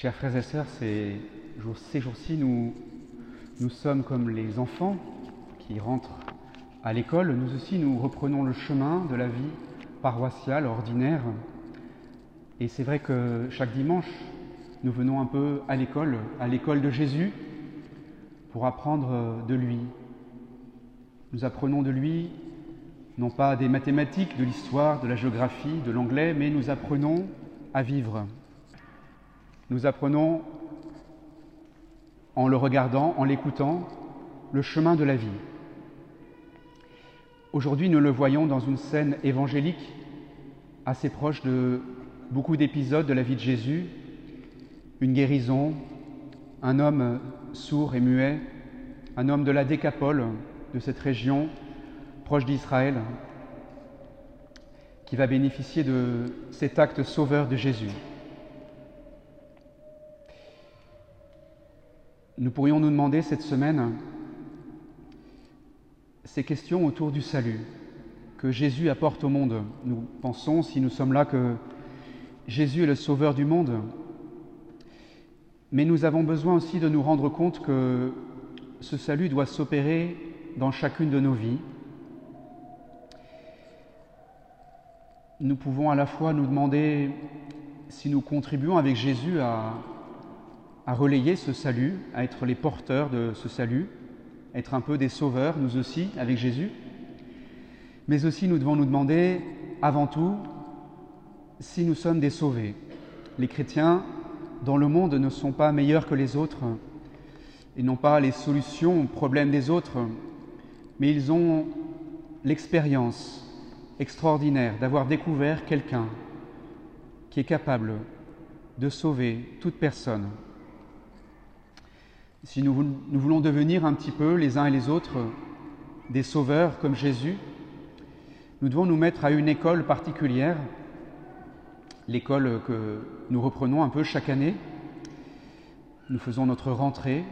Chers frères et sœurs, ces jours- ces jours-ci, nous, nous sommes comme les enfants qui rentrent à l'école. Nous aussi, nous reprenons le chemin de la vie paroissiale, ordinaire. Et c'est vrai que chaque dimanche, nous venons un peu à l'école, à l'école de Jésus, pour apprendre de lui. Nous apprenons de lui non pas des mathématiques, de l'histoire, de la géographie, de l'anglais, mais nous apprenons à vivre. Nous apprenons en le regardant, en l'écoutant, le chemin de la vie. Aujourd'hui, nous le voyons dans une scène évangélique assez proche de beaucoup d'épisodes de la vie de Jésus, une guérison, un homme sourd et muet, un homme de la Décapole, de cette région proche d'Israël, qui va bénéficier de cet acte sauveur de Jésus. Nous pourrions nous demander cette semaine ces questions autour du salut que Jésus apporte au monde. Nous pensons, si nous sommes là, que Jésus est le sauveur du monde. Mais nous avons besoin aussi de nous rendre compte que ce salut doit s'opérer dans chacune de nos vies. Nous pouvons à la fois nous demander si nous contribuons avec Jésus à, à relayer ce salut, à être les porteurs de ce salut, être un peu des sauveurs, nous aussi, avec Jésus. Mais aussi nous devons nous demander, avant tout, si nous sommes des sauvés. Les chrétiens dans le monde ne sont pas meilleurs que les autres. Ils n'ont pas les solutions aux problèmes des autres, mais ils ont l'expérience extraordinaire d'avoir découvert quelqu'un qui est capable de sauver toute personne. Si nous, voulons devenir un petit peu les uns et les autres des sauveurs comme Jésus, nous devons nous mettre à une école particulière, l'école que nous reprenons un peu chaque année. Nous faisons notre rentrée.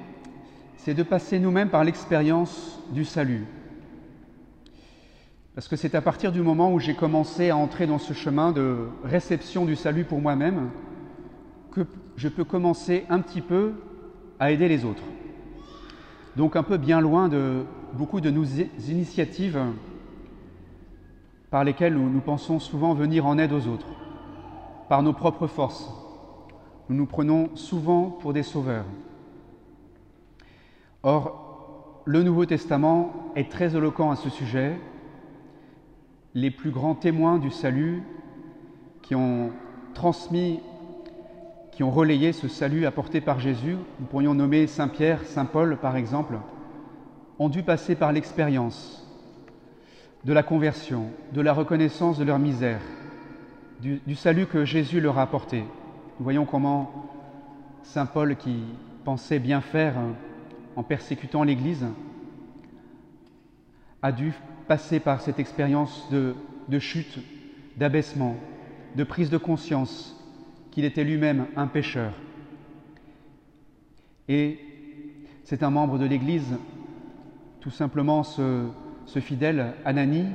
C'est de passer nous-mêmes par l'expérience du salut. Parce que c'est à partir du moment où j'ai commencé à entrer dans ce chemin de réception du salut pour moi-même que je peux commencer un petit peu à aider les autres. Donc un peu bien loin de beaucoup de nos initiatives par lesquelles nous, nous pensons souvent venir en aide aux autres, par nos propres forces. Nous nous prenons souvent pour des sauveurs. Or, le Nouveau Testament est très éloquent à ce sujet. Les plus grands témoins du salut qui ont transmis qui ont relayé ce salut apporté par Jésus, nous pourrions nommer Saint Pierre, Saint Paul par exemple, ont dû passer par l'expérience de la conversion, de la reconnaissance de leur misère, du, salut que Jésus leur a apporté. Nous voyons comment Saint Paul, qui pensait bien faire en persécutant l'Église, a dû passer par cette expérience de chute, d'abaissement, de prise de conscience qu'il était lui-même un pécheur. Et c'est un membre de l'Église, tout simplement ce, ce, fidèle Anani,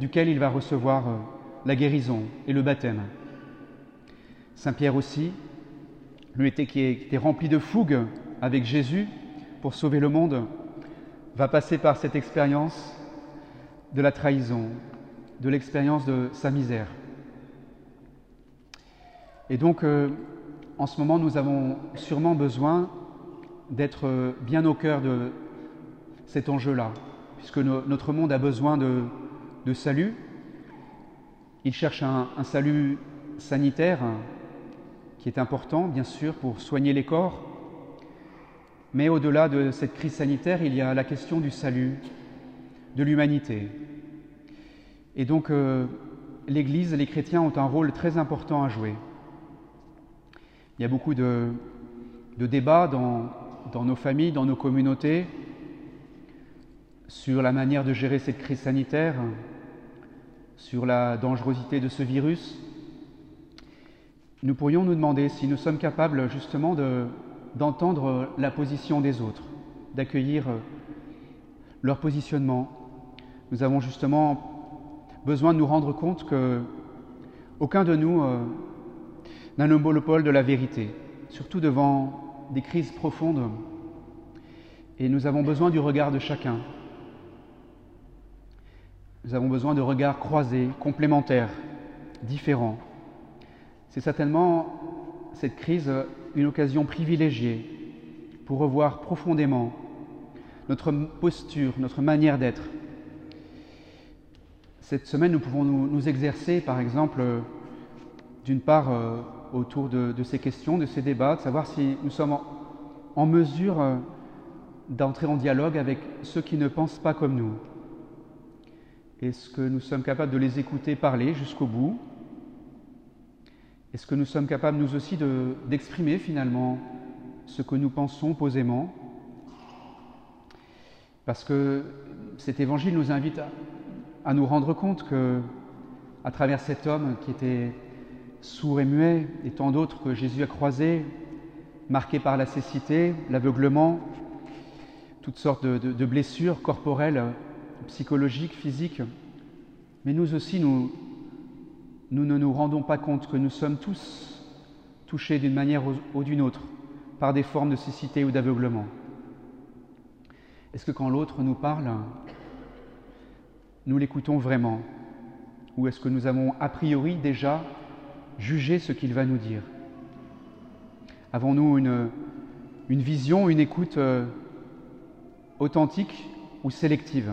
duquel il va recevoir la guérison et le baptême. Saint Pierre aussi, lui qui était rempli de fougue avec Jésus pour sauver le monde, va passer par cette expérience de la trahison, de l'expérience de sa misère. Et donc, euh, en ce moment, nous avons sûrement besoin d'être bien au cœur de cet enjeu-là, puisque no notre monde a besoin de, salut. Il cherche un, salut sanitaire qui est important, bien sûr, pour soigner les corps. Mais au-delà de cette crise sanitaire, il y a la question du salut, de l'humanité. Et donc, euh, l'Église, les chrétiens ont un rôle très important à jouer. Il y a beaucoup de, débats dans, nos familles, dans nos communautés, sur la manière de gérer cette crise sanitaire, sur la dangerosité de ce virus. Nous pourrions nous demander si nous sommes capables justement d'entendre de, la position des autres, d'accueillir leur positionnement. Nous avons justement besoin de nous rendre compte que aucun de nous euh, le monopole de la vérité. surtout devant des crises profondes. Et nous avons besoin du regard de chacun. Nous avons besoin de regards croisés, complémentaires, différents. C'est certainement cette crise une occasion privilégiée pour revoir profondément notre posture, notre manière d'être. Cette semaine, nous pouvons nous, exercer, par exemple, d'une part euh, autour de, ces questions, de ces débats, de savoir si nous sommes en, mesure euh, d'entrer en dialogue avec ceux qui ne pensent pas comme nous. Est-ce que nous sommes capables de les écouter parler jusqu'au bout? Est-ce que nous sommes capables, nous aussi, d'exprimer finalement ce que nous pensons posément? Parce que cet évangile nous invite à, à nous rendre compte que, à travers cet homme qui était sourds et muets, et tant d'autres que Jésus a croisés, marqués par la cécité, l'aveuglement, toutes sortes de, blessures corporelles, psychologiques, physiques. Mais nous aussi, nous, nous ne nous rendons pas compte que nous sommes tous touchés d'une manière ou d'une autre par des formes de cécité ou d'aveuglement. Est-ce que quand l'autre nous parle, nous l'écoutons vraiment? Ou est-ce que nous avons a priori déjà juger ce qu'il va nous dire. Avons-nous une, une, vision, une écoute euh, authentique ou sélective?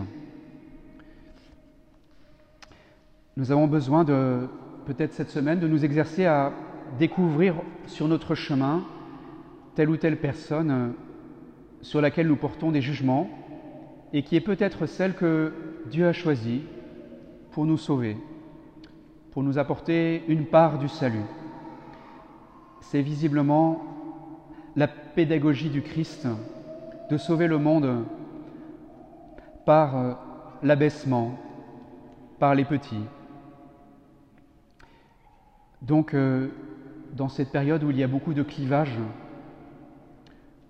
Nous avons besoin de, peut-être cette semaine, de nous exercer à découvrir sur notre chemin telle ou telle personne euh, sur laquelle nous portons des jugements et qui est peut-être celle que Dieu a choisie pour nous sauver pour nous apporter une part du salut. C'est visiblement la pédagogie du Christ de sauver le monde par euh, l'abaissement, par les petits. Donc, euh, dans cette période où il y a beaucoup de clivages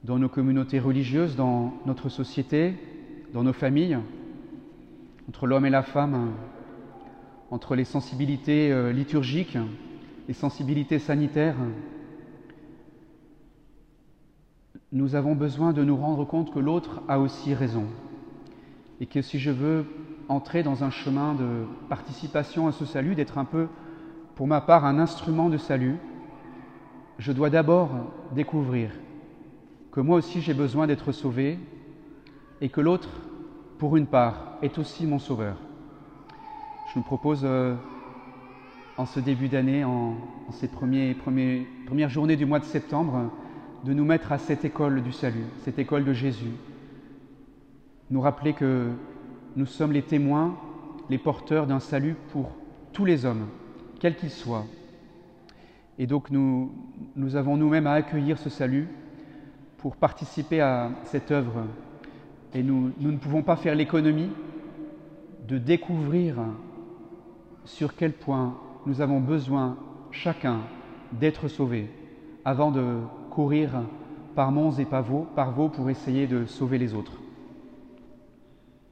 dans nos communautés religieuses, dans notre société, dans nos familles, entre l'homme et la femme, entre les sensibilités euh, liturgiques, les sensibilités sanitaires, nous avons besoin de nous rendre compte que l'autre a aussi raison. Et que si je veux entrer dans un chemin de participation à ce salut, d'être un peu, pour ma part, un instrument de salut, je dois d'abord découvrir que moi aussi j'ai besoin d'être sauvé et que l'autre, pour une part, est aussi mon sauveur. Je vous propose euh, en ce début d'année, en, ces premières journées du mois de septembre, de nous mettre à cette école du salut, cette école de Jésus. Nous rappeler que nous sommes les témoins, les porteurs d'un salut pour tous les hommes, quels qu'ils soient. Et donc nous, nous avons nous-mêmes à accueillir ce salut pour participer à cette œuvre. Et nous, nous ne pouvons pas faire l'économie de découvrir sur quel point nous avons besoin chacun d'être sauvés avant de courir par monts et par vaux pour essayer de sauver les autres.